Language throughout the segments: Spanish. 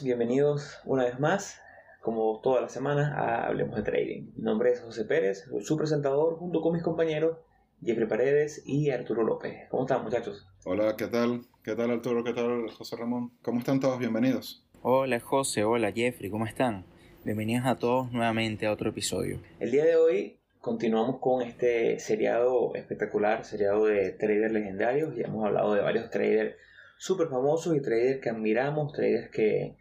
Bienvenidos una vez más, como todas las semanas, a Hablemos de Trading. Mi nombre es José Pérez, soy su presentador junto con mis compañeros Jeffrey Paredes y Arturo López. ¿Cómo están muchachos? Hola, ¿qué tal? ¿Qué tal Arturo? ¿Qué tal José Ramón? ¿Cómo están todos? Bienvenidos. Hola José, hola Jeffrey, ¿cómo están? Bienvenidos a todos nuevamente a otro episodio. El día de hoy continuamos con este seriado espectacular, seriado de traders legendarios. Ya hemos hablado de varios traders súper famosos y traders que admiramos, traders que,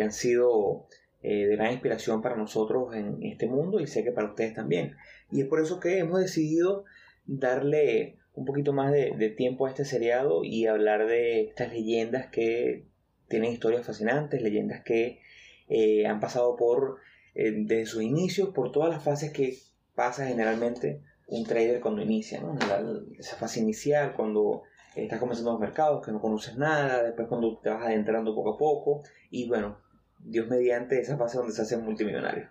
han sido eh, de gran inspiración para nosotros en este mundo y sé que para ustedes también. Y es por eso que hemos decidido darle un poquito más de, tiempo a este seriado y hablar de estas leyendas que tienen historias fascinantes, leyendas que eh, han pasado por eh, desde sus inicios, por todas las fases que pasa generalmente un trader cuando inicia, esa fase inicial, cuando estás comenzando los mercados, que no conoces nada, después cuando te vas adentrando poco a poco, y bueno, Dios mediante esa fase donde se hace multimillonario.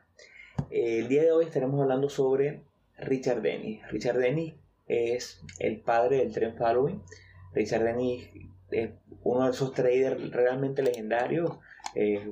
el día de hoy estaremos hablando sobre Richard Dennis. Richard Dennis es el padre del tren following. Richard Dennis es uno de esos traders realmente legendarios. Eh,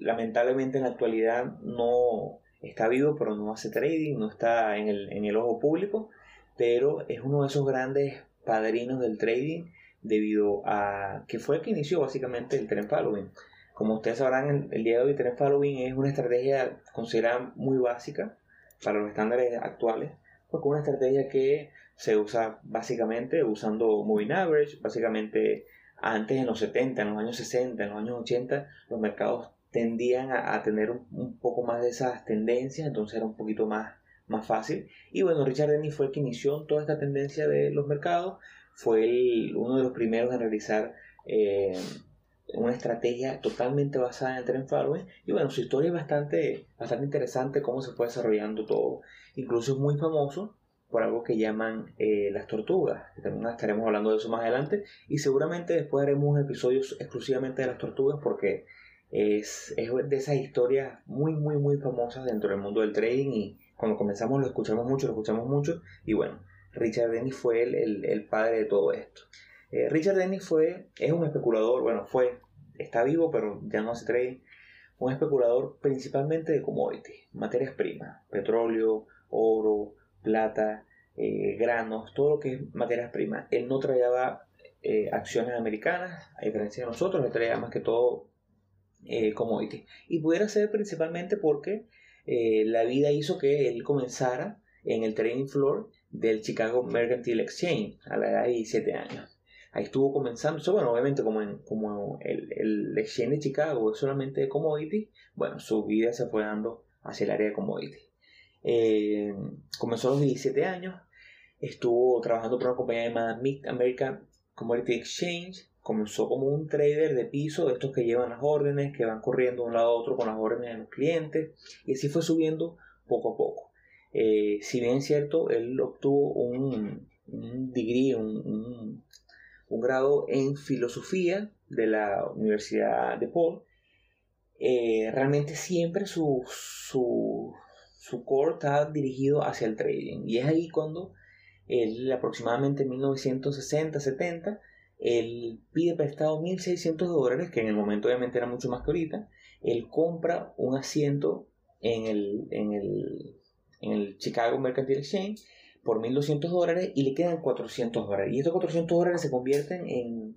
lamentablemente en la actualidad no está vivo, pero no hace trading, no está en el, en el ojo público, pero es uno de esos grandes padrinos del trading debido a que fue el que inició básicamente el trend following. Como ustedes sabrán, el día de hoy trend following es una estrategia considerada muy básica para los estándares actuales, porque es una estrategia que se usa básicamente usando moving average, básicamente antes en los 70, en los años 60, en los años 80, los mercados tendían a, tener un, poco más de esas tendencias, entonces era un poquito más más fácil. Y bueno, Richard Dennis fue el que inició toda esta tendencia de los mercados, fue uno de los primeros en realizar eh, una estrategia totalmente basada en el trend following. Y bueno, su historia es bastante, bastante interesante, cómo se fue desarrollando todo. Incluso es muy famoso por algo que llaman eh, las tortugas, también estaremos hablando de eso más adelante. Y seguramente después haremos episodios exclusivamente de las tortugas porque es, es de esas historias muy, muy, muy famosas dentro del mundo del trading y cuando comenzamos lo escuchamos mucho, lo escuchamos mucho y bueno, Richard Dennis fue el, el, padre de todo esto. Eh, Richard Dennis fue, es un especulador, bueno, fue, está vivo pero ya no hace trading, un especulador principalmente de commodities, materias primas, petróleo, oro, plata, eh, granos, todo lo que es materias primas. Él no traía eh, acciones americanas, a diferencia de nosotros, él traía más que todo commodities. Y pudiera ser principalmente porque la vida hizo que él comenzara en el training floor del Chicago Mercantile Exchange a la edad de 17 años. Ahí estuvo comenzando, bueno, obviamente como, en, como el, el, Exchange de Chicago es solamente de commodities, bueno, su vida se fue dando hacia el área de commodities. Eh, comenzó a los 17 años, estuvo trabajando por una compañía llamada Mid American Commodity Exchange, comenzó como un trader de piso, de estos que llevan las órdenes, que van corriendo de un lado a otro con las órdenes de los clientes, y así fue subiendo poco a poco. Eh, si bien es cierto, él obtuvo un, degree, un, grado en filosofía de la Universidad de Paul, eh, realmente siempre su, su, su core está dirigido hacia el trading. Y es ahí cuando él aproximadamente en 1960-70 él pide prestado 1.600 dólares, que en el momento obviamente era mucho más que ahorita. Él compra un asiento en el, en el, en el Chicago Mercantile Exchange por 1.200 dólares y le quedan 400 dólares. Y estos 400 dólares se convierten en,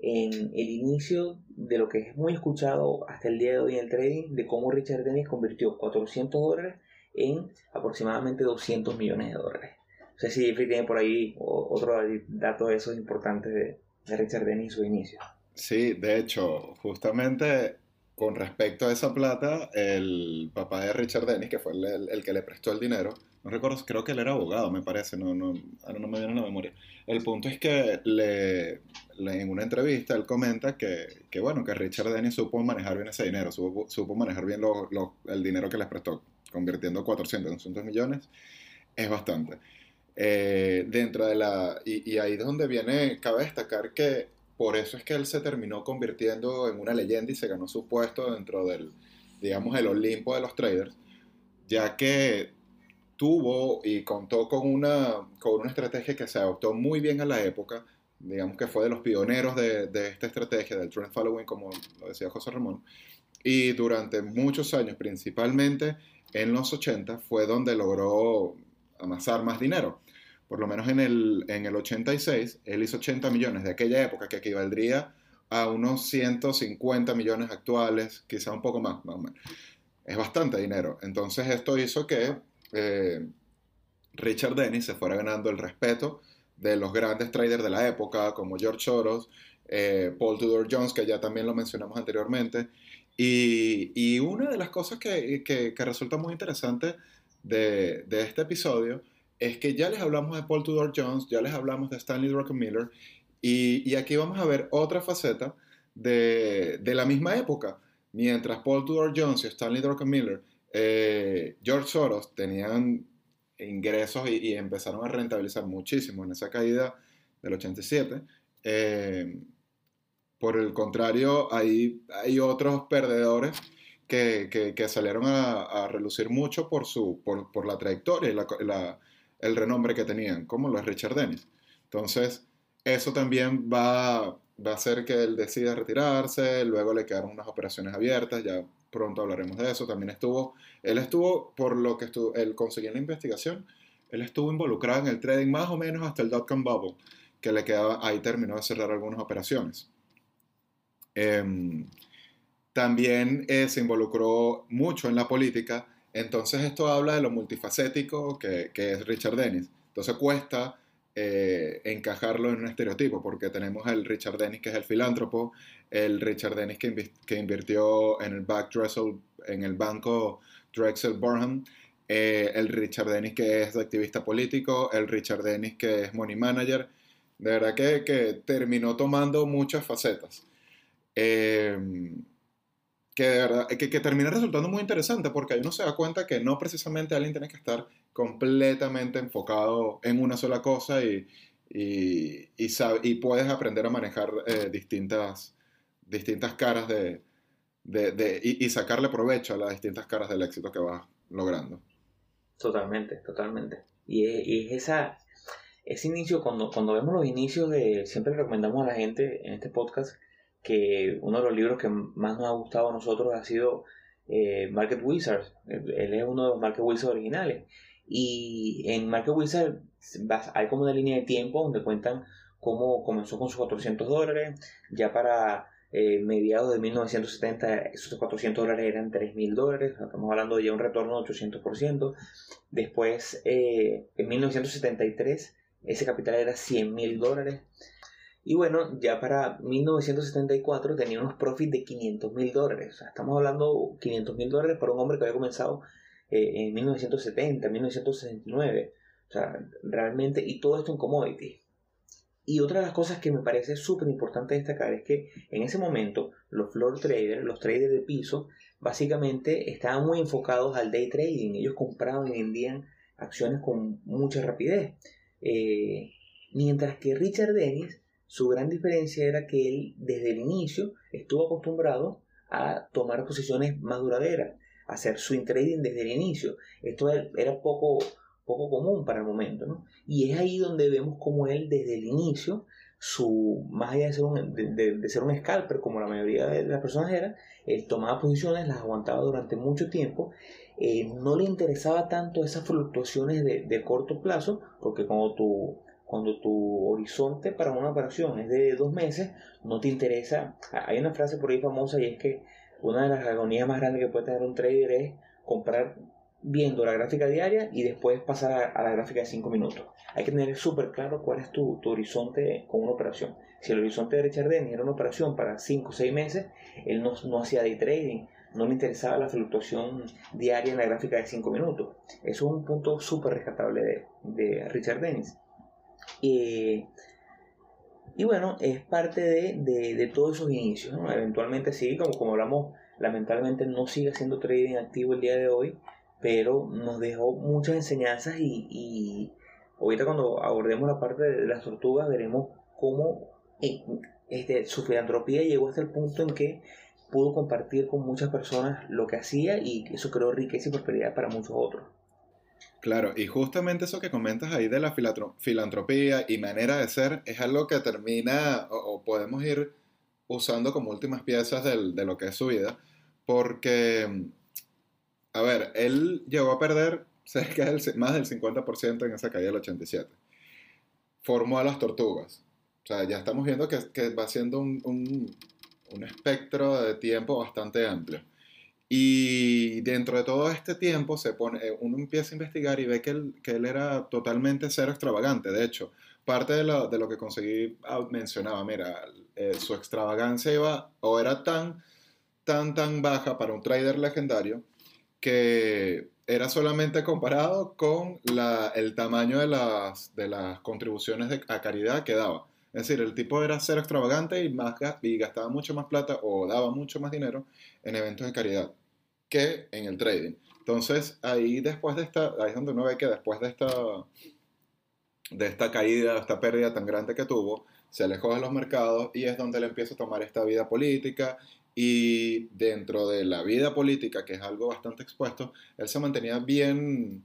en el inicio de lo que es muy escuchado hasta el día de hoy en el trading, de cómo Richard Dennis convirtió 400 dólares en aproximadamente 200 millones de dólares. No sé si Jeffrey tiene por ahí otro dato de esos importantes de, Richard Dennis su inicio. Sí, de hecho, justamente con respecto a esa plata, el papá de Richard Dennis, que fue el, que le prestó el dinero, no recuerdo, creo que él era abogado, me parece, no, no, ahora no me viene en la memoria. El punto es que le, en una entrevista él comenta que, que, bueno, que Richard Dennis supo manejar bien ese dinero, supo, supo manejar bien el dinero que les prestó, convirtiendo 400 en 200 millones, es bastante. Eh, dentro de la... Y, ahí es donde viene, cabe destacar que por eso es que él se terminó convirtiendo en una leyenda y se ganó su puesto dentro del, digamos, el Olimpo de los traders, ya que tuvo y contó con una, con una estrategia que se adoptó muy bien a la época, digamos que fue de los pioneros de, de esta estrategia del trend following, como lo decía José Ramón. Y durante muchos años, principalmente en los 80, fue donde logró amasar más dinero. Por lo menos en el, en el 86, él hizo 80 millones de aquella época, que equivaldría a unos 150 millones actuales, quizá un poco más, más o menos. Es bastante dinero. Entonces esto hizo que eh, Richard Dennis se fuera ganando el respeto de los grandes traders de la época, como George Soros, eh, Paul Tudor Jones, que ya también lo mencionamos anteriormente. Y, una de las cosas que, resulta muy interesante de, de, este episodio es que ya les hablamos de Paul Tudor Jones, ya les hablamos de Stanley Druckenmiller, y, y aquí vamos a ver otra faceta de, de, la misma época. Mientras Paul Tudor Jones y Stanley Druckenmiller, eh, George Soros tenían ingresos y, empezaron a rentabilizar muchísimo en esa caída del 87. Eh, por el contrario, hay, otros perdedores que, salieron a, relucir mucho por, su, por, la trayectoria y el renombre que tenían, como lo es Richard Dennis. Entonces, eso también va, va a hacer que él decida retirarse, luego le quedaron unas operaciones abiertas, ya pronto hablaremos de eso. También estuvo, él estuvo, por lo que estuvo, él conseguía en la investigación, él estuvo involucrado en el trading más o menos hasta el dot-com bubble, que le quedaba, ahí terminó de cerrar algunas operaciones. Eh, también eh, se involucró mucho en la política, entonces esto habla de lo multifacético que, que es Richard Dennis. Entonces cuesta eh, encajarlo en un estereotipo, porque tenemos el Richard Dennis que es el filántropo, el Richard Dennis que, que invirtió en el, back Dressel, en el banco Drexel Burnham, eh, el Richard Dennis que es activista político, el Richard Dennis que es money manager. De verdad que, que terminó tomando muchas facetas. Eh, que, de verdad, que, que, termina resultando muy interesante porque uno se da cuenta que no precisamente alguien tiene que estar completamente enfocado en una sola cosa y, y, y, sabe, y puedes aprender a manejar eh, distintas, distintas caras de, de, de y, sacarle provecho a las distintas caras del éxito que vas logrando. Totalmente, totalmente. Y es, es esa, ese inicio, cuando, cuando vemos los inicios de, siempre recomendamos a la gente en este podcast, que uno de los libros que más nos ha gustado a nosotros ha sido eh, Market Wizards. Él es uno de los Market Wizards originales. Y en Market Wizards hay como una línea de tiempo donde cuentan cómo comenzó con sus 400 dólares. Ya para eh, mediados de 1970 esos 400 dólares eran 3.000 dólares. Estamos hablando de ya un retorno de 800%. Después, eh, en 1973, ese capital era 100.000 dólares. Y bueno, ya para 1974 tenía unos profits de 500 mil dólares. Estamos hablando 500 mil dólares para un hombre que había comenzado eh, en 1970, 1969. O sea, realmente, y todo esto en commodity. Y otra de las cosas que me parece súper importante destacar es que en ese momento los floor traders, los traders de piso, básicamente estaban muy enfocados al day trading. Ellos compraban y vendían acciones con mucha rapidez. Eh, mientras que Richard Dennis su gran diferencia era que él desde el inicio estuvo acostumbrado a tomar posiciones más duraderas, a hacer swing trading desde el inicio. Esto era poco, poco común para el momento, ¿no? Y es ahí donde vemos como él desde el inicio, su, más allá de ser, un, de, ser un scalper, como la mayoría de las personas eran, él tomaba posiciones, las aguantaba durante mucho tiempo, eh, no le interesaba tanto esas fluctuaciones de, de corto plazo, porque cuando tú cuando tu horizonte para una operación es de dos meses, no te interesa. Hay una frase por ahí famosa y es que una de las agonías más grandes que puede tener un trader es comprar viendo la gráfica diaria y después pasar a, la gráfica de 5 minutos. Hay que tener súper claro cuál es tu, horizonte con una operación. Si el horizonte de Richard Dennis era una operación para 5 o 6 meses, él no, no hacía day trading, no le interesaba la fluctuación diaria en la gráfica de 5 minutos. Eso es un punto súper rescatable de Richard Dennis. Eh, y bueno, es parte de, de, de todos esos inicios. Eventualmente sí, como, como hablamos, lamentablemente no sigue haciendo trading activo el día de hoy, pero nos dejó muchas enseñanzas y, y ahorita cuando abordemos la parte de las tortugas veremos cómo eh, este, su filantropía llegó hasta el punto en que pudo compartir con muchas personas lo que hacía y eso creó riqueza y prosperidad para muchos otros. Claro, y justamente eso que comentas ahí de la filantropía y manera de ser es algo que termina o, podemos ir usando como últimas piezas de lo que es su vida, porque, a ver, él llegó a perder cerca del, más del 50% en esa caída del 87. Formó a las tortugas. O sea, ya estamos viendo que, va siendo un espectro de tiempo bastante amplio. Y dentro de todo este tiempo se pone, eh, uno empieza a investigar y ve que él, que él era totalmente cero extravagante. De hecho, parte de lo, de lo que conseguí ah, mencionaba, mira, eh, su extravagancia iba o era tan, tan, tan baja para un trader legendario que era solamente comparado con la, el tamaño de las, de las contribuciones de, a caridad que daba. Es decir, el tipo era cero extravagante y, más, y gastaba mucho más plata o daba mucho más dinero en eventos de caridad que en el trading. Entonces, ahí después de esta, ahí es donde uno ve que después de esta, de esta caída, esta pérdida tan grande que tuvo, se alejó de los mercados y es donde él empieza a tomar esta vida política y dentro de la vida política, que es algo bastante expuesto, él se mantenía bien,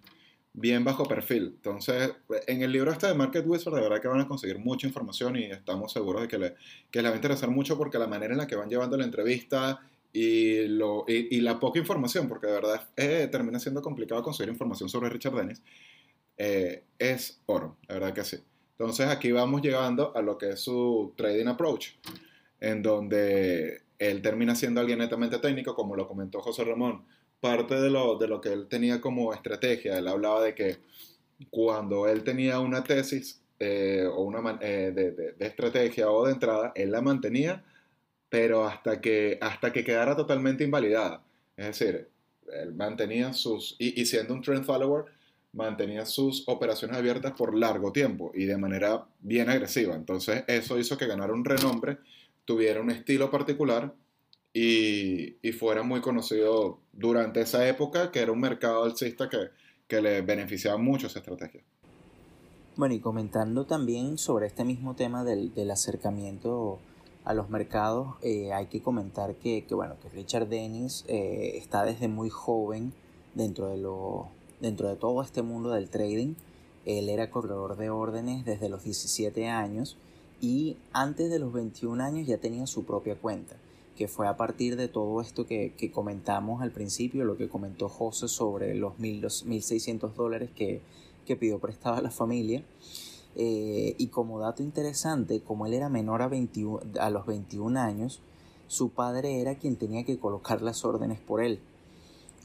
bien bajo perfil. Entonces, en el libro este de Market Wizard, de verdad que van a conseguir mucha información y estamos seguros de que le, que le va a interesar mucho porque la manera en la que van llevando la entrevista y, lo, y, la poca información, porque de verdad eh, termina siendo complicado conseguir información sobre Richard Dennis, eh, es oro, la verdad que sí. Entonces aquí vamos llegando a lo que es su trading approach, en donde él termina siendo alguien netamente técnico, como lo comentó José Ramón. Parte de lo, de lo que él tenía como estrategia, él hablaba de que cuando él tenía una tesis eh, o una de, de, de, estrategia o de entrada, él la mantenía pero hasta que, hasta que quedara totalmente invalidada. Es decir, él mantenía sus, y, siendo un trend follower, mantenía sus operaciones abiertas por largo tiempo y de manera bien agresiva. Entonces eso hizo que ganara un renombre, tuviera un estilo particular y, y fuera muy conocido durante esa época, que era un mercado alcista que, que le beneficiaba mucho esa estrategia. Bueno, y comentando también sobre este mismo tema del, del acercamiento a los mercados, eh, hay que comentar que, bueno, que Richard Dennis eh, está desde muy joven dentro de, lo, dentro de todo este mundo del trading. Él era corredor de órdenes desde los 17 años y antes de los 21 años ya tenía su propia cuenta, que fue a partir de todo esto que, comentamos al principio, lo que comentó José sobre los 1.600 dólares que, que pidió prestado a la familia. Eh, y como dato interesante, como él era menor a, 21, a los 21 años, su padre era quien tenía que colocar las órdenes por él.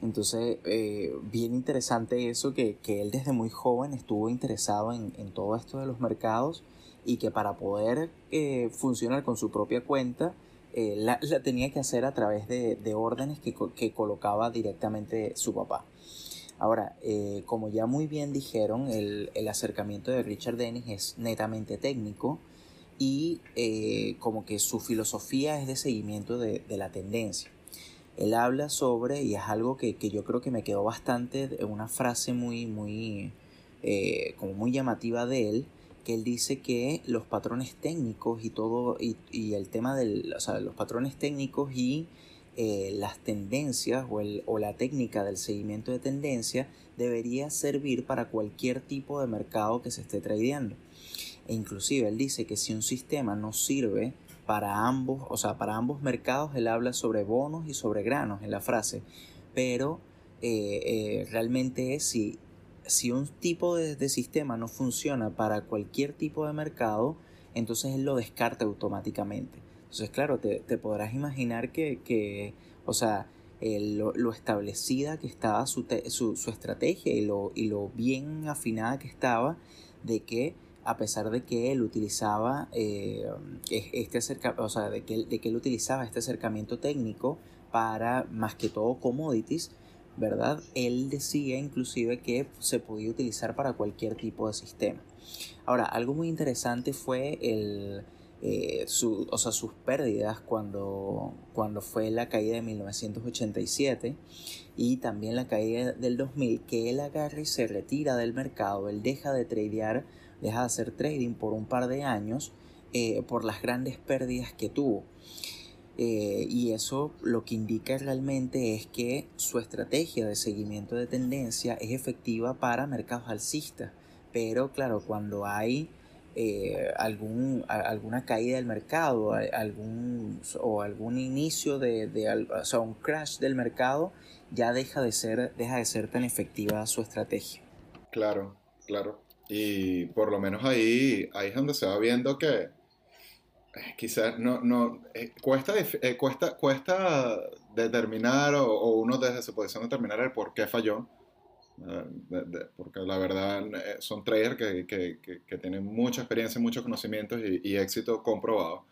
Entonces, eh, bien interesante eso, que, que, él desde muy joven estuvo interesado en, en, todo esto de los mercados y que para poder eh, funcionar con su propia cuenta, la, la, tenía que hacer a través de, de órdenes que, que colocaba directamente su papá. Ahora, eh, como ya muy bien dijeron, el, acercamiento de Richard Dennis es netamente técnico y eh, como que su filosofía es de seguimiento de, la tendencia. Él habla sobre, y es algo que, yo creo que me quedó bastante, una frase muy, muy, eh, como muy llamativa de él, que él dice que los patrones técnicos y todo, y, y el tema de los patrones técnicos y eh, las tendencias o, el, o, la técnica del seguimiento de tendencia debería servir para cualquier tipo de mercado que se esté tradeando. E inclusive él dice que si un sistema no sirve para ambos, o sea, para ambos mercados, él habla sobre bonos y sobre granos en la frase, pero eh, eh, realmente es si, si un tipo de, de sistema no funciona para cualquier tipo de mercado, entonces él lo descarta automáticamente. Entonces, claro, te, podrás imaginar que, o sea, lo, establecida que estaba su, su, estrategia y lo, y lo bien afinada que estaba de que a pesar de que él utilizaba eh, este o sea, de que, de que él utilizaba este acercamiento técnico para más que todo commodities, ¿verdad? Él decía inclusive que se podía utilizar para cualquier tipo de sistema. Ahora, algo muy interesante fue el, eh, su, o sea, sus pérdidas cuando, cuando fue la caída de 1987 y también la caída del 2000, que él agarra y se retira del mercado, él deja de tradear, deja de hacer trading por un par de años eh, por las grandes pérdidas que tuvo. eh, y eso lo que indica realmente es que su estrategia de seguimiento de tendencia es efectiva para mercados alcistas. Pero claro, cuando hay eh, algún, alguna caída del mercado algún, o algún inicio de, de o sea, un crash del mercado, ya deja de, ser, deja de ser tan efectiva su estrategia. Claro, claro. Y por lo menos ahí, ahí es donde se va viendo que eh, quizás no, no eh, cuesta, cuesta, cuesta determinar o, uno desde su posición determinar el por qué falló. Porque la verdad son traders que, que, que, tienen mucha experiencia, muchos conocimientos y, éxito comprobado.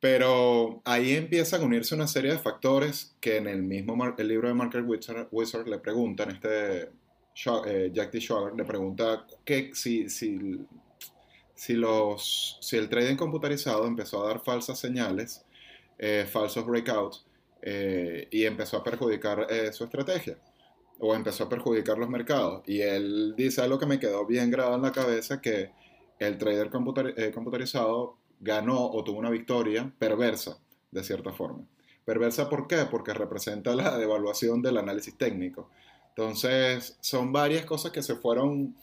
Pero ahí empiezan a unirse una serie de factores que en el mismo el libro de Market Wizard, Wizard le preguntan, este Jack D. Schwager le pregunta que si, si si, los, si el trading computarizado empezó a dar falsas señales, eh, falsos breakouts, eh, y empezó a perjudicar eh, su estrategia, o empezó a perjudicar los mercados. Y él dice algo que me quedó bien grabado en la cabeza, que el trader computarizado ganó o tuvo una victoria perversa, de cierta forma. Perversa, ¿por qué? Porque representa la devaluación del análisis técnico. Entonces, son varias cosas que se fueron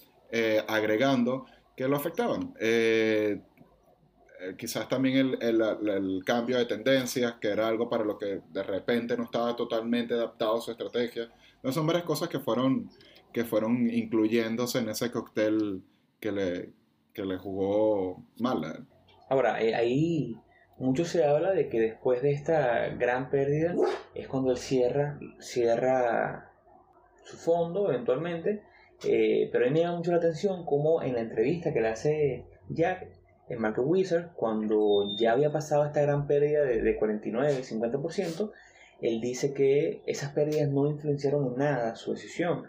agregando que lo afectaban. Eh, eh, quizás también el, cambio de tendencias, que era algo para lo que de repente no estaba totalmente adaptado a su estrategia. No, son varias cosas que fueron, que fueron incluyéndose en ese cóctel que le, que le jugó mal. Ahora, eh, ahí mucho se habla de que después de esta gran pérdida es cuando él cierra, cierra su fondo eventualmente eh, pero a mí me llama mucho la atención como en la entrevista que le hace Jack en Market Wizard, cuando ya había pasado esta gran pérdida de, de 49, 50%, él dice que esas pérdidas no influenciaron en nada su decisión.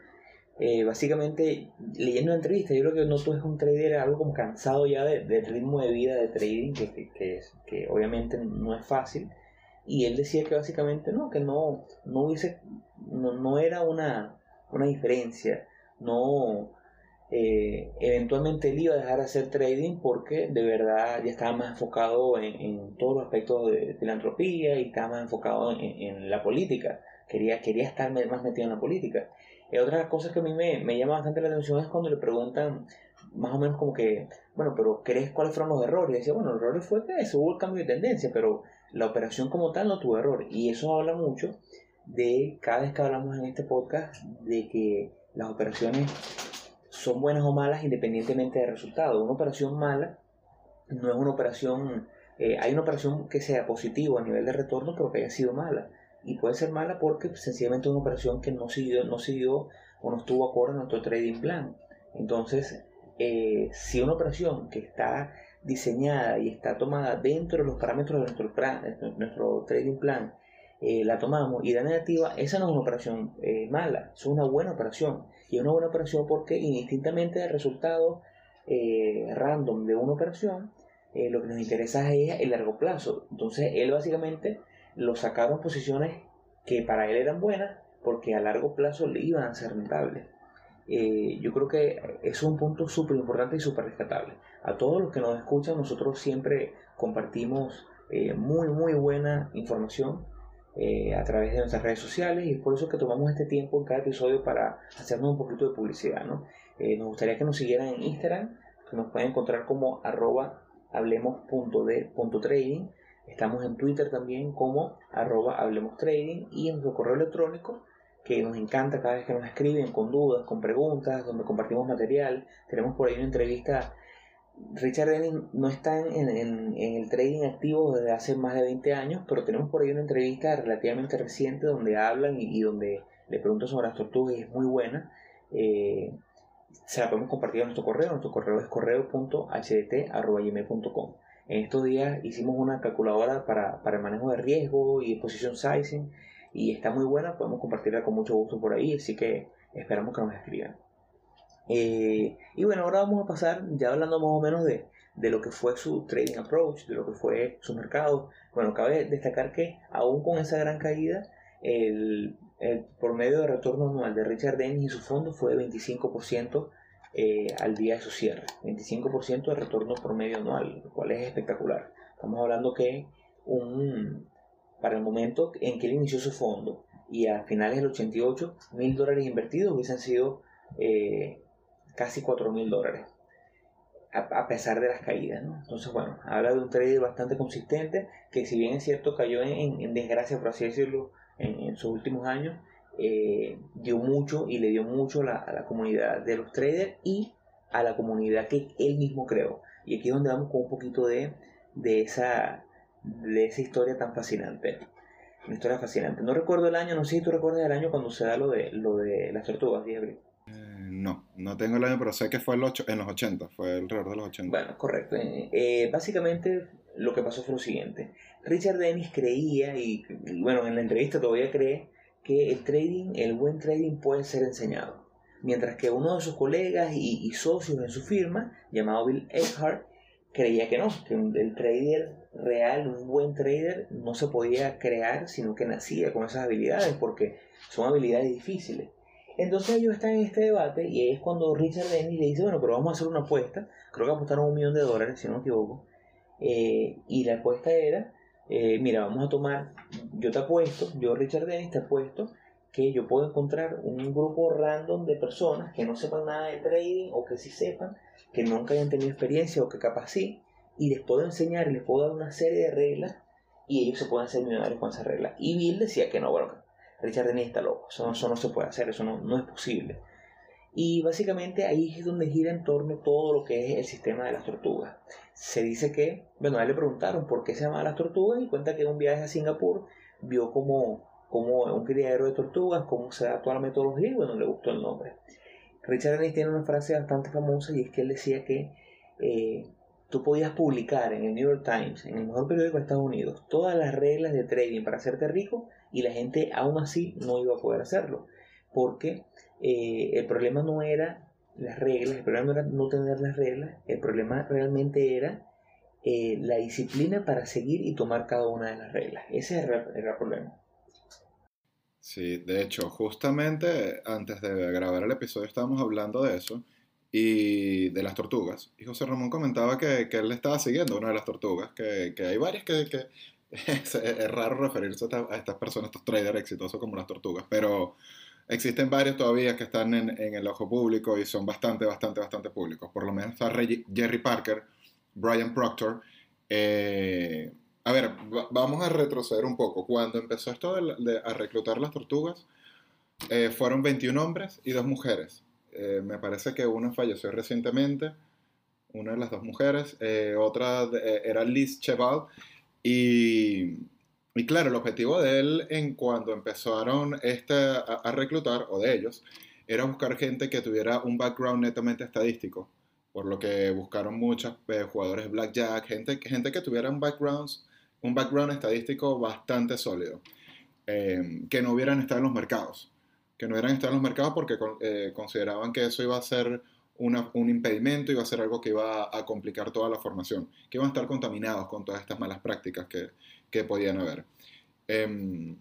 Eh, básicamente, leyendo la entrevista, yo creo que no tú es un trader algo como cansado ya del ritmo de vida de trading, que, que, que, obviamente no es fácil. Y él decía que básicamente no, que no, no hubiese, no, no era una, una diferencia no eh, eventualmente él iba a dejar de hacer trading porque de verdad ya estaba más enfocado en, todos los aspectos de filantropía y estaba más enfocado en, la política. Quería, quería estar más metido en la política. Y otra cosa que a mí me, me, llama bastante la atención es cuando le preguntan más o menos como que, bueno, pero ¿crees cuáles fueron los errores? Y decía, bueno, los errores fue que eso, hubo el cambio de tendencia, pero la operación como tal no tuvo error. Y eso habla mucho de cada vez que hablamos en este podcast de que las operaciones son buenas o malas independientemente del resultado. Una operación mala no es una operación, eh, hay una operación que sea positiva a nivel de retorno, pero que haya sido mala. Y puede ser mala porque sencillamente es una operación que no siguió, no siguió o no estuvo acorde a nuestro trading plan. Entonces, eh, si una operación que está diseñada y está tomada dentro de los parámetros de nuestro, plan, nuestro trading plan eh, la tomamos y da negativa, esa no es una operación eh, mala, es una buena operación. Y una buena operación porque indistintamente del resultado eh, random de una operación, lo que nos interesa es el largo plazo. Entonces él básicamente lo sacaron posiciones que para él eran buenas porque a largo plazo le iban a ser rentables. yo creo que es un punto súper importante y súper rescatable. A todos los que nos escuchan, nosotros siempre compartimos muy, muy buena información eh, a través de nuestras redes sociales y por eso que tomamos este tiempo en cada episodio para hacernos un poquito de publicidad. ¿no? Eh, nos gustaría que nos siguieran en Instagram, que nos pueden encontrar como arroba hablemos.de.trading. Estamos en Twitter también como arroba hablemos trading y en nuestro correo electrónico que nos encanta cada vez que nos escriben con dudas, con preguntas, donde compartimos material. Tenemos por ahí una entrevista Richard Denning no está en, el trading activo desde hace más de 20 años, pero tenemos por ahí una entrevista relativamente reciente donde hablan y, donde le pregunto sobre las tortugas y es muy buena. Eh, se la podemos compartir en nuestro correo. Nuestro correo es correo.hdt.com. En estos días hicimos una calculadora para, para el manejo de riesgo y position sizing y está muy buena. Podemos compartirla con mucho gusto por ahí, así que esperamos que nos escriban. Eh, y bueno, ahora vamos a pasar, ya hablando más o menos de, de, lo que fue su trading approach, de lo que fue su mercado. Bueno, cabe destacar que aún con esa gran caída, el, el promedio de retorno anual de Richard Dennis y su fondo fue de 25% eh, al día de su cierre. 25% de retorno promedio anual, lo cual es espectacular. Estamos hablando que un, para el momento en que él inició su fondo y a finales del 88, mil dólares invertidos hubiesen sido eh, casi cuatro mil dólares, a, pesar de las caídas. ¿no? Entonces, bueno, habla de un trader bastante consistente que si bien es cierto cayó en, desgracia, por así decirlo, en, sus últimos años, eh, dio mucho y le dio mucho a la comunidad de los traders y a la comunidad que él mismo creó. Y aquí es donde vamos con un poquito de, de, esa, de esa historia tan fascinante. Una historia fascinante. No recuerdo el año, no sé si tú recuerdas el año cuando se da lo de, lo de las tortugas, no, no tengo el año, pero sé que fue el en los 80, fue alrededor de los 80. Bueno, correcto. Eh, básicamente lo que pasó fue lo siguiente. Richard Dennis creía, y, bueno, en la entrevista todavía cree, que el trading, el buen trading puede ser enseñado. Mientras que uno de sus colegas y, y socios en su firma, llamado Bill Eckhart, creía que no, que el trader real, un buen trader, no se podía crear, sino que nacía con esas habilidades, porque son habilidades difíciles. Entonces ellos están en este debate y es cuando Richard Dennis le dice, bueno, pero vamos a hacer una apuesta, creo que apostaron un millón de dólares, si no me equivoco, eh, y la apuesta era, eh, mira, vamos a tomar, yo te apuesto, yo Richard Dennis te apuesto que yo puedo encontrar un grupo random de personas que no sepan nada de trading o que sí sepan, que nunca hayan tenido experiencia o que capaz sí, y les puedo enseñar les puedo dar una serie de reglas y ellos se pueden hacer millonarios con esas reglas. Y Bill decía que no, bueno, Richard Dennis está loco, eso no, no se puede hacer, eso no, no es posible. Y básicamente ahí es donde gira en torno todo lo que es el sistema de las tortugas. Se dice que, bueno, a él le preguntaron por qué se llama las tortugas y cuenta que en un viaje a Singapur vio como, como un criadero de tortugas, cómo se da toda la metodología y bueno, le gustó el nombre. Richard Dennis tiene una frase bastante famosa y es que él decía que eh, tú podías publicar en el New York Times, en el mejor periódico de Estados Unidos, todas las reglas de trading para hacerte rico y la gente aún así no iba a poder hacerlo. Porque eh, el problema no era las reglas, el problema no era no tener las reglas, el problema realmente era eh, la disciplina para seguir y tomar cada una de las reglas. Ese era el problema. Sí, de hecho, justamente antes de grabar el episodio estábamos hablando de eso y de las tortugas. Y José Ramón comentaba que, que él estaba siguiendo una de las tortugas, que, que hay varias que, que es, raro referirse a, estas personas, estos traders exitosos como las tortugas, pero existen varios todavía que están en, en, el ojo público y son bastante, bastante, bastante públicos. Por lo menos está Jerry Parker, Brian Proctor. Eh, a ver, vamos a retroceder un poco. Cuando empezó esto de, a reclutar las tortugas, eh, fueron 21 hombres y dos mujeres. Eh, me parece que uno falleció recientemente, una de las dos mujeres, eh, otra eh, era Liz Cheval, y, y, claro, el objetivo de él en cuando empezaron este, a, reclutar, o de ellos, era buscar gente que tuviera un background netamente estadístico, por lo que buscaron muchos jugadores blackjack, gente, gente que tuviera un background, un background estadístico bastante sólido, que no hubieran estado en los mercados que no hubieran estado en los mercados porque eh, consideraban que eso iba a ser un impedimento, iba a ser algo que iba a, complicar toda la formación, que iban a estar contaminados con todas estas malas prácticas que, que podían haber. Em,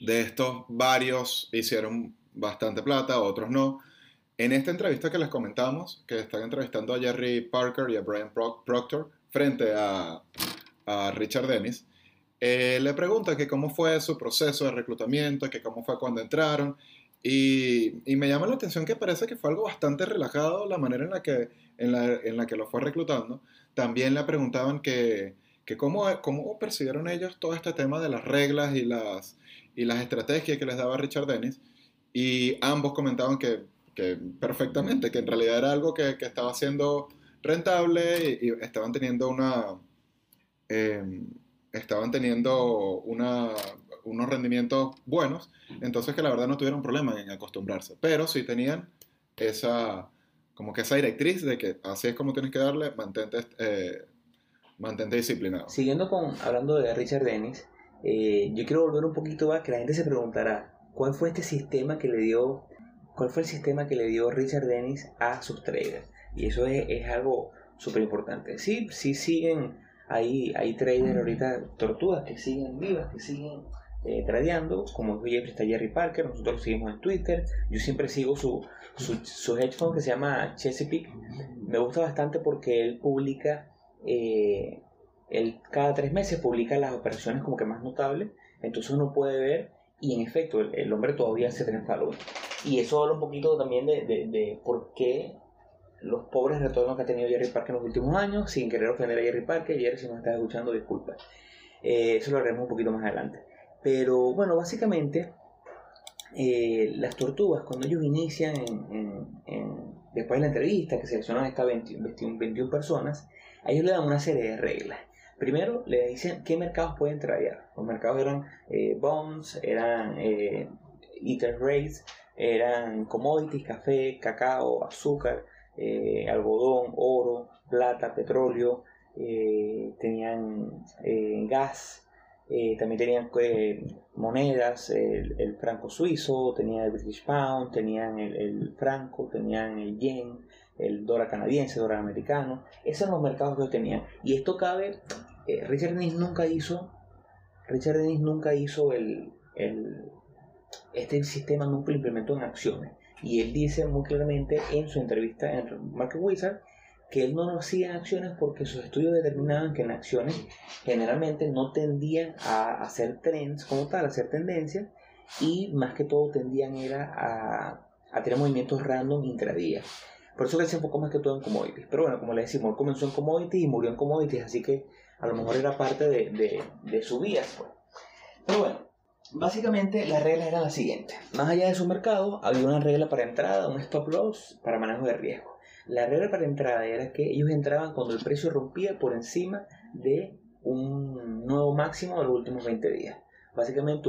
de estos, varios hicieron bastante plata, otros no. En esta entrevista que les comentamos, que están entrevistando a Jerry Parker y a Brian Proctor frente a, a Richard Dennis, eh, le pregunta que cómo fue su proceso de reclutamiento, que cómo fue cuando entraron. Y, me llama la atención que parece que fue algo bastante relajado la manera en la que, en la, en la que lo fue reclutando. También le preguntaban que, que cómo, cómo percibieron ellos todo este tema de las reglas y las, y las estrategias que les daba Richard Dennis. Y ambos comentaban que, que perfectamente, que en realidad era algo que, que estaba siendo rentable y, estaban teniendo una... Eh, estaban teniendo unos rendimientos buenos, entonces que la verdad no tuvieron problema en acostumbrarse, pero sí tenían esa, como que esa directriz de que así es como tienes que darle, mantente, eh, mantente disciplinado. Siguiendo con, hablando de Richard Dennis, eh, yo quiero volver un poquito a que la gente se preguntará, ¿cuál fue este sistema que le dio, cuál fue el sistema que le dio Richard Dennis a sus traders? Y eso es, es algo súper importante. Sí, sí siguen hay, hay traders ahorita, tortugas que siguen vivas, que siguen eh, tradeando, como Jeffrey está Jerry Parker, nosotros lo seguimos en Twitter, yo siempre sigo su, su, hedge fund que se llama Chesapeake, me gusta bastante porque él publica, eh, él cada tres meses publica las operaciones como que más notables, entonces uno puede ver y en efecto el, hombre todavía se triunfa Y eso habla un poquito también de, de, de, por qué los pobres retornos que ha tenido Jerry Parker en los últimos años, sin querer ofender a Jerry Parker, Jerry si nos estás escuchando, disculpa. Eh, eso lo haremos un poquito más adelante. Pero bueno, básicamente eh, las tortugas cuando ellos inician en, después de la entrevista que seleccionan estas 21, 21 personas, a ellos le dan una serie de reglas. Primero le dicen qué mercados pueden traer. Los mercados eran eh, bonds, eran eh, rates, eran commodities, café, cacao, azúcar, eh, algodón, oro, plata, petróleo, eh, tenían gas, también tenían monedas, el, franco suizo, tenían el British Pound, tenían el, el franco, tenían el yen, el dólar canadiense, el dólar americano. Esos eran los mercados que tenían. Y esto cabe eh, Richard Dennis nunca hizo, Richard Dennis nunca hizo el, este sistema, nunca lo implementó en acciones. Y él dice muy claramente en su entrevista en Market Wizard que él no lo hacía en acciones porque sus estudios determinaban que en acciones generalmente no tendían a hacer trends como tal, a hacer tendencias, y más que todo tendían era a, a tener movimientos random intradía. Por eso que él se enfocó más que todo en commodities. Pero bueno, como le decimos, él comenzó en commodities y murió en commodities, así que a lo mejor era parte de, su vida. Pues. Pero bueno, básicamente las reglas eran las siguientes. Más allá de su mercado, había una regla para entrada, un stop loss para manejo de riesgo. La regla para entrada era que ellos entraban cuando el precio rompía por encima de un nuevo máximo de los últimos 20 días. Básicamente,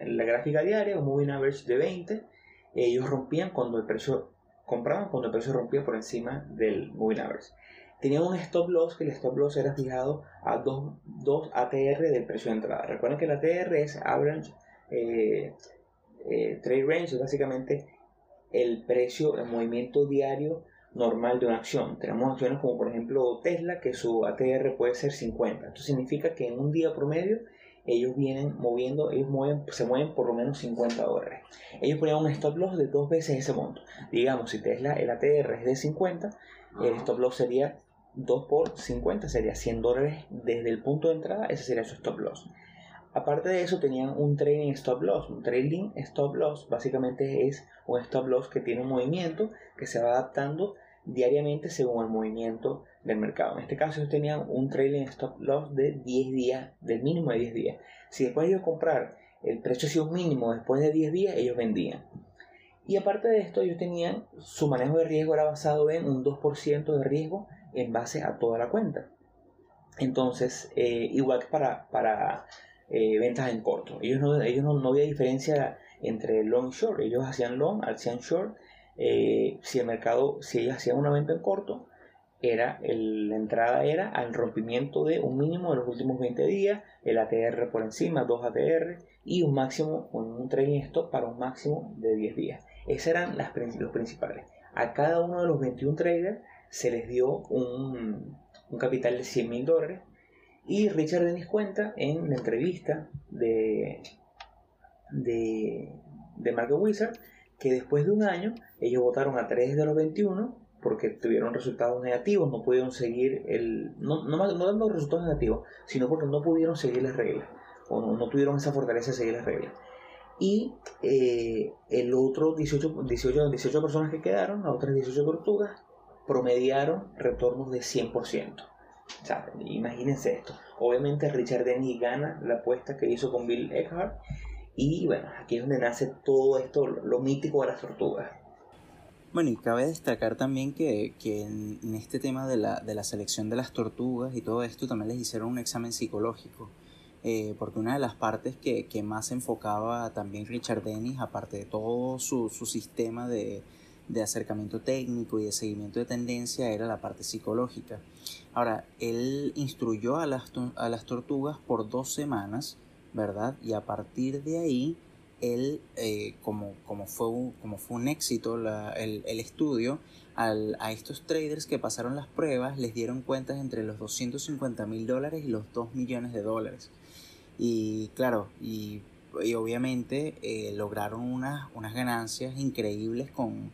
en la gráfica diaria, un moving average de 20, ellos rompían cuando el precio compraban cuando el precio rompía por encima del moving average tenía un stop loss que el stop loss era fijado a 2, ATR del precio de entrada. Recuerden que el ATR es Average eh, eh, Trade Range, es básicamente el precio, el movimiento diario normal de una acción. Tenemos acciones como por ejemplo Tesla, que su ATR puede ser 50. Esto significa que en un día promedio ellos vienen moviendo, ellos mueven, se mueven por lo menos 50 dólares. Ellos ponían un stop loss de dos veces ese monto. Digamos, si Tesla, el ATR es de 50, el stop loss sería 2 por 50 sería 100 dólares desde el punto de entrada, ese sería su stop loss. Aparte de eso tenían un trading stop loss. Un trading stop loss básicamente es un stop loss que tiene un movimiento que se va adaptando diariamente según el movimiento del mercado. En este caso ellos tenían un trading stop loss de 10 días, del mínimo de 10 días. Si después de ellos comprar el precio si un mínimo después de 10 días, ellos vendían. Y aparte de esto, ellos tenían su manejo de riesgo era basado en un 2% de riesgo en base a toda la cuenta. Entonces, eh, igual que para, para eh, ventas en corto. Ellos, no, ellos no, había diferencia entre long y short. Ellos hacían long, hacían short. Eh, si el mercado, si ellos hacían una venta en corto, era la entrada era al rompimiento de un mínimo de los últimos 20 días, el ATR por encima, 2 ATR y un máximo, un trading stop para un máximo de 10 días. Esos eran los principales. A cada uno de los 21 traders se les dio un, capital de 100 mil dólares. Y Richard Dennis cuenta en la entrevista de, de, de Market Wizard que después de un año ellos votaron a 3 de los 21 porque tuvieron resultados negativos, no pudieron seguir el. No, no, no dando resultados negativos, sino porque no pudieron seguir las reglas, o no, tuvieron esa fortaleza de seguir las reglas. Y eh, el otro 18, 18, 18 personas que quedaron, las otras 18 tortugas, promediaron retornos de 100%. O sea, imagínense esto. Obviamente Richard Denny gana la apuesta que hizo con Bill Eckhart. Y bueno, aquí es donde nace todo esto, lo mítico de las tortugas. Bueno, y cabe destacar también que, en, este tema de la, de la, selección de las tortugas y todo esto también les hicieron un examen psicológico. Eh, porque una de las partes que, que, más enfocaba también Richard Dennis, aparte de todo su, su sistema de, de acercamiento técnico y de seguimiento de tendencia era la parte psicológica. Ahora, él instruyó a las, a las tortugas por dos semanas, ¿verdad? Y a partir de ahí, él, eh, como, como, fue un, como fue un éxito el, estudio, a estos traders que pasaron las pruebas les dieron cuentas entre los 250 mil dólares y los 2 millones de dólares. Y claro, y, obviamente eh, lograron unas, unas ganancias increíbles con,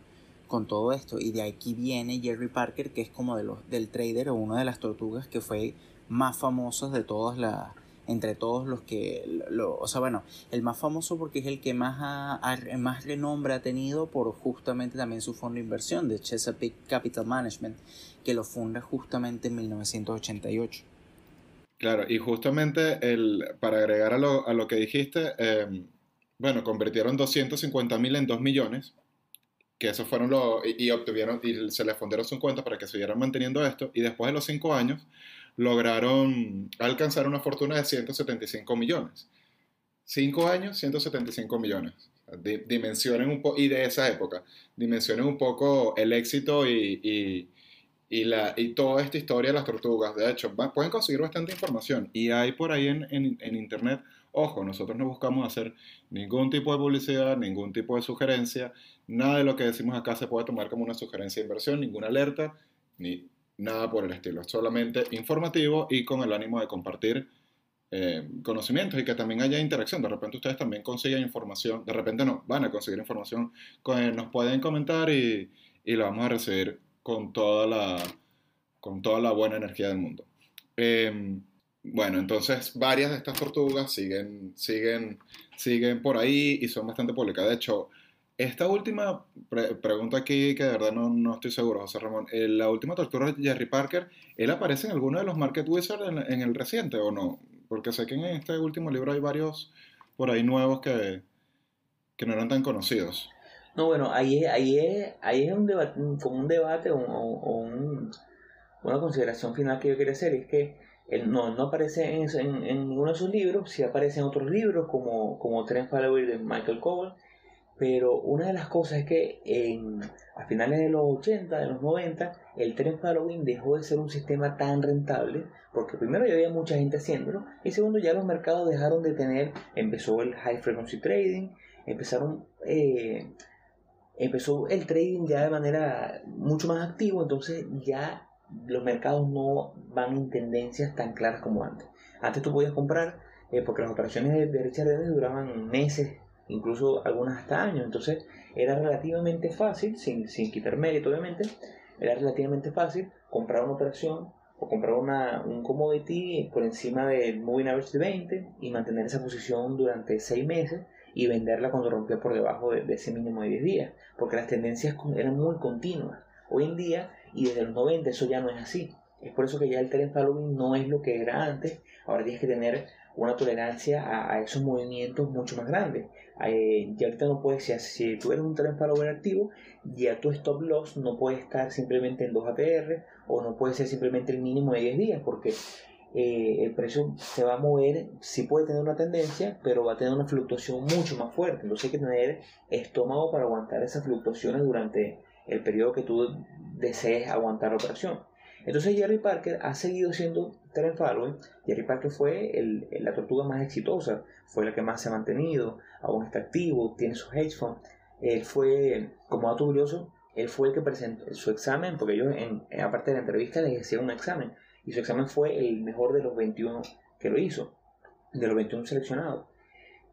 con todo esto. Y de aquí viene Jerry Parker, que es como de los, del trader o una de las tortugas que fue más famosos de todas las entre todos los que, lo, o sea, bueno, el más famoso porque es el que más, ha, más renombre ha tenido por justamente también su fondo de inversión de Chesapeake Capital Management, que lo funda justamente en 1988. Claro, y justamente el, para agregar a lo, a lo que dijiste, em, bueno, convirtieron 250 mil en 2 millones, que esos fueron los, y, obtuvieron, y se les fundaron 50 para que siguieran manteniendo esto, y después de los 5 años, lograron alcanzar una fortuna de 175 millones. Cinco años, 175 millones. Dimensionen un poco, y de esa época, dimensionen un poco el éxito y, y, la, y toda esta historia de las tortugas. De hecho, pueden conseguir bastante información. Y hay por ahí en, en, en internet, ojo, nosotros no buscamos hacer ningún tipo de publicidad, ningún tipo de sugerencia. Nada de lo que decimos acá se puede tomar como una sugerencia de inversión, ninguna alerta, ni nada por el estilo, es solamente informativo y con el ánimo de compartir eh, conocimientos y que también haya interacción. De repente ustedes también consiguen información, de repente no, van a conseguir información, nos pueden comentar y, y la vamos a recibir con toda la, con toda la buena energía del mundo. Em, bueno, entonces varias de estas tortugas siguen, siguen, siguen por ahí y son bastante públicas. De hecho, esta última pregunta aquí, que de verdad no, no estoy seguro, José Ramón. Eh, la última tortura de Jerry Parker, ¿él aparece en alguno de los Market Wizards en, el reciente o no? Porque sé que en este último libro hay varios por ahí nuevos que, que no eran tan conocidos. No, bueno, ahí, ahí, es, ahí es un debate, un debate o, un, una consideración final que yo quería hacer. Es que él no, no aparece en, en, ninguno de sus libros, sí aparece en otros libros como, como Trent Follower de Michael Cole pero una de las cosas es que en, a finales de los 80, de los 90, el tren following dejó de ser un sistema tan rentable, porque primero ya había mucha gente haciéndolo, y segundo ya los mercados dejaron de tener, empezó el high frequency trading, empezaron, eh, empezó el trading ya de manera mucho más activo, entonces ya los mercados no van en tendencias tan claras como antes. Antes tú podías comprar, eh, porque las operaciones de, de Richard duraban meses, incluso algunas hasta años. Entonces era relativamente fácil, sin, sin quitar mérito obviamente, era relativamente fácil comprar una operación o comprar una, un commodity por encima del moving average de 20 y mantener esa posición durante 6 meses y venderla cuando rompía por debajo de, ese mínimo de 10 días, porque las tendencias eran muy continuas. Hoy en día, y desde los 90, eso ya no es así. Es por eso que ya el trend following no es lo que era antes. Ahora tienes que tener una tolerancia a, esos movimientos mucho más grandes. Eh, ya ahorita no puedes, si, si tú eres un trend follower activo, ya tu stop loss no puede estar simplemente en 2 ATR o no puede ser simplemente el mínimo de 10 días porque eh, el precio se va a mover, sí puede tener una tendencia, pero va a tener una fluctuación mucho más fuerte. Entonces hay que tener estómago para aguantar esas fluctuaciones durante el periodo que tú desees aguantar la operación. Entonces Jerry Parker ha seguido siendo trend following. Jerry Parker fue la tortuga más exitosa, fue la que más se ha mantenido, aún está activo, tiene su hedge fund. Él fue, como dato curioso, él fue el que presentó su examen, porque ellos, en, aparte de la entrevista, les hicieron un examen. Y su examen fue el mejor de los 21 que lo hizo, de los 21 seleccionados.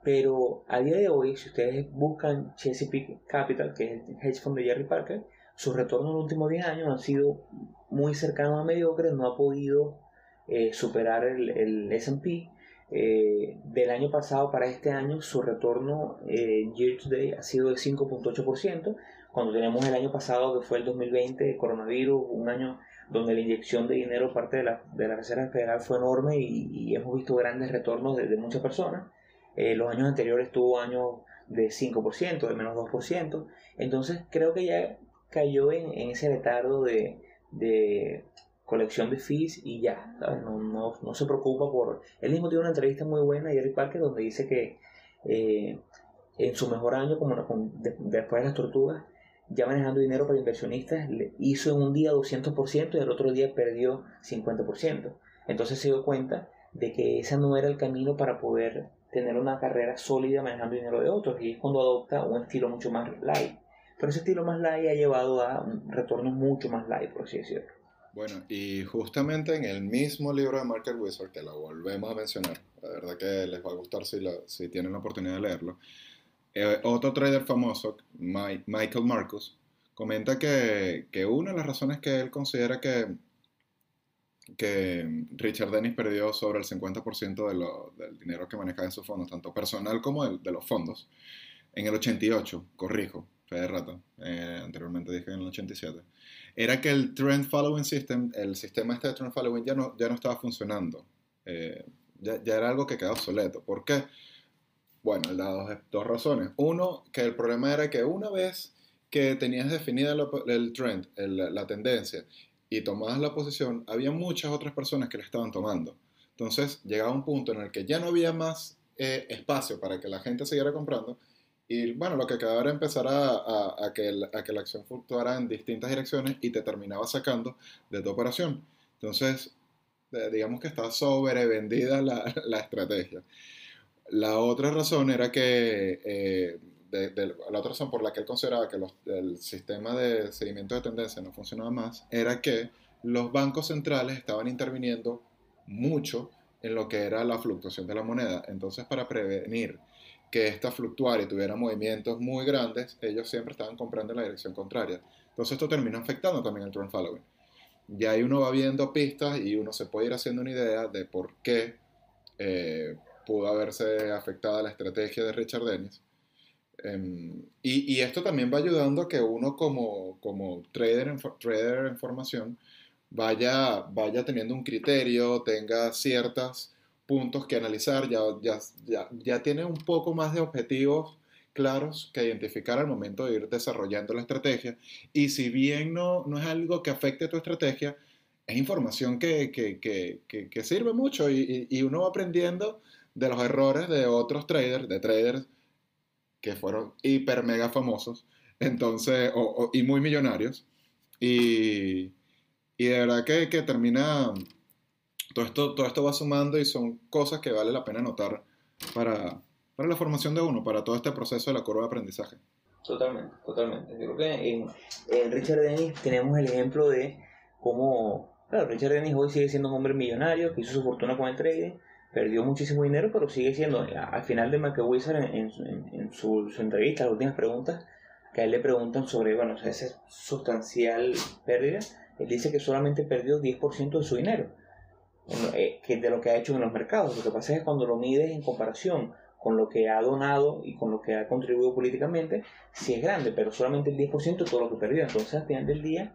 Pero a día de hoy, si ustedes buscan Chesapeake Capital, que es el hedge fund de Jerry Parker, sus retornos en los últimos 10 años han sido muy cercanos a mediocres, no ha podido eh, superar el, el SP. Eh, del año pasado para este año su retorno eh, year to day ha sido de 5.8%, cuando tenemos el año pasado que fue el 2020, coronavirus, un año donde la inyección de dinero parte de la, de la Reserva Federal fue enorme y, hemos visto grandes retornos de, muchas personas. los años anteriores tuvo años de 5%, de menos 2%. Entonces creo que ya cayó en, ese letardo de, de, colección de fees y ya, No, no, no, se preocupa por... Él mismo tiene una entrevista muy buena, Jerry Parker, donde dice que eh, en su mejor año, como después de las tortugas, ya manejando dinero para inversionistas, hizo en un día 200% y el otro día perdió 50%. Entonces se dio cuenta de que ese no era el camino para poder tener una carrera sólida manejando dinero de otros y es cuando adopta un estilo mucho más light. Pero ese estilo más light ha llevado a un retorno mucho más light, por así decirlo. Bueno, y justamente en el mismo libro de Market Wizard, que lo volvemos a mencionar, la verdad que les va a gustar si, tienen la oportunidad de leerlo, eh, otro trader famoso, Michael Marcus, comenta que, una de las razones que él considera que, Richard Dennis perdió sobre el 50% de del dinero que manejaba en sus fondos, tanto personal como de, los fondos. En el 88, corrijo, fue de rato, eh, anteriormente dije en el 87, era que el Trend Following System, el sistema este de Trend Following ya no, ya no estaba funcionando. Eh, ya, ya, era algo que quedaba obsoleto. ¿Por qué? Bueno, dos, dos razones. Uno, que el problema era que una vez que tenías definida el, el trend, el, la tendencia, y tomabas la posición, había muchas otras personas que la estaban tomando. Entonces llegaba un punto en el que ya no había más eh, espacio para que la gente siguiera comprando y bueno, lo que quedaba era empezar a, que a, que la acción fluctuara en distintas direcciones y te terminaba sacando de tu operación. Entonces, digamos que está sobrevendida la, la estrategia. La otra razón era que, eh, la otra razón por la que él consideraba que el sistema de seguimiento de tendencia no funcionaba más, era que los bancos centrales estaban interviniendo mucho en lo que era la fluctuación de la moneda. Entonces, para prevenir que esta fluctuara y tuviera movimientos muy grandes, ellos siempre estaban comprando en la dirección contraria. Entonces esto termina afectando también el trend following. Y ahí uno va viendo pistas y uno se puede ir haciendo una idea de por qué eh, pudo haberse afectada la estrategia de Richard Dennis. Um, y, y, esto también va ayudando a que uno como, como trader, en, trader en formación vaya, vaya teniendo un criterio, tenga ciertas puntos que analizar, ya, ya, ya, ya tiene un poco más de objetivos claros que identificar al momento de ir desarrollando la estrategia. Y si bien no, no es algo que afecte tu estrategia, es información que, que, que, que sirve mucho y, y, uno va aprendiendo de los errores de otros traders, de traders que fueron hiper mega famosos, entonces, o, o, y muy millonarios. Y, y de verdad que termina todo esto, todo esto va sumando y son cosas que vale la pena notar para, para la formación de uno, para todo este proceso de la curva de aprendizaje. Totalmente, totalmente. Creo que en, Richard Dennis tenemos el ejemplo de cómo, claro, Richard Dennis hoy sigue siendo un hombre millonario que hizo su fortuna con el trading, perdió muchísimo dinero, pero sigue siendo, al final de McWizard, en, en, en su, entrevista, las últimas preguntas, que a él le preguntan sobre, bueno, esa sustancial pérdida, él dice que solamente perdió 10% de su dinero eh, que de lo que ha hecho en los mercados. Lo que pasa es que cuando lo mides en comparación con lo que ha donado y con lo que ha contribuido políticamente, sí es grande, pero solamente el 10% de todo lo que perdió. Entonces, al final del día,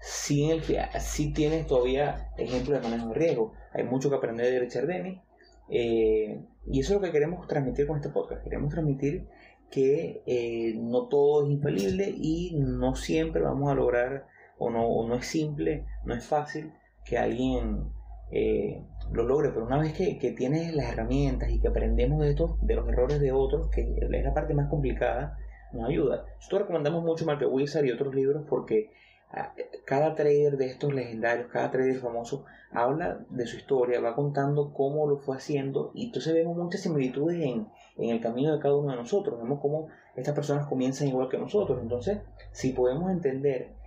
sí, el, sí tienes todavía ejemplos de manejo de riesgo. Hay mucho que aprender de Richard Dennis. Eh, y eso es lo que queremos transmitir con este podcast. Queremos transmitir que eh, no todo es infalible y no siempre vamos a lograr, o no, o no es simple, no es fácil que alguien eh, lo logre, pero una vez que, que, tienes las herramientas y que aprendemos de estos, de los errores de otros, que es la parte más complicada, nos ayuda. Nosotros recomendamos mucho Market Wizard y otros libros porque ah, cada trader de estos legendarios, cada trader famoso, habla de su historia, va contando cómo lo fue haciendo y entonces vemos muchas similitudes en, en el camino de cada uno de nosotros. Vemos cómo estas personas comienzan igual que nosotros. Entonces, si podemos entender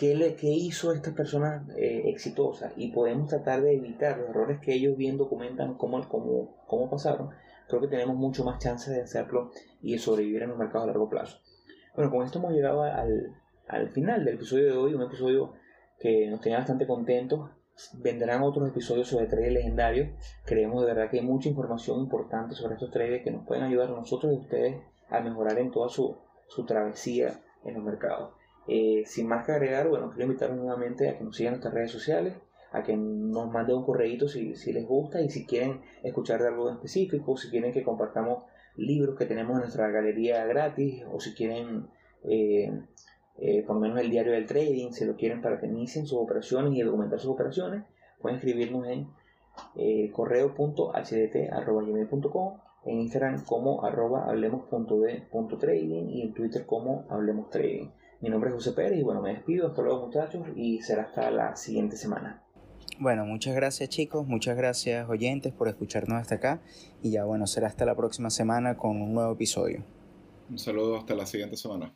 qué, le, qué hizo estas personas eh, exitosas y podemos tratar de evitar los errores que ellos bien documentan cómo, cómo, cómo pasaron, creo que tenemos mucho más chance de hacerlo y de sobrevivir en los mercados a largo plazo. Bueno, con esto hemos llegado al, al final del episodio de hoy, un episodio que nos tenía bastante contentos. Vendrán otros episodios sobre traders legendarios. Creemos de verdad que hay mucha información importante sobre estos traders que nos pueden ayudar a nosotros y a ustedes a mejorar en toda su, su travesía en los mercados. Eh, sin más que agregar, bueno, quiero invitarlos nuevamente a que nos sigan nuestras redes sociales, a que nos manden un correo si, si les gusta y si quieren escuchar de algo en específico, si quieren que compartamos libros que tenemos en nuestra galería gratis, o si quieren, eh, eh, por lo menos el diario del trading, si lo quieren para que inicien sus operaciones y documentar sus operaciones, pueden escribirnos en eh, correo.hdt.gmail.com, en Instagram como arroba hablemos.de.trading y en Twitter como hablemos trading. Mi nombre es José Pérez y bueno, me despido. Hasta luego muchachos y será hasta la siguiente semana. Bueno, muchas gracias chicos, muchas gracias oyentes por escucharnos hasta acá y ya bueno, será hasta la próxima semana con un nuevo episodio. Un saludo hasta la siguiente semana.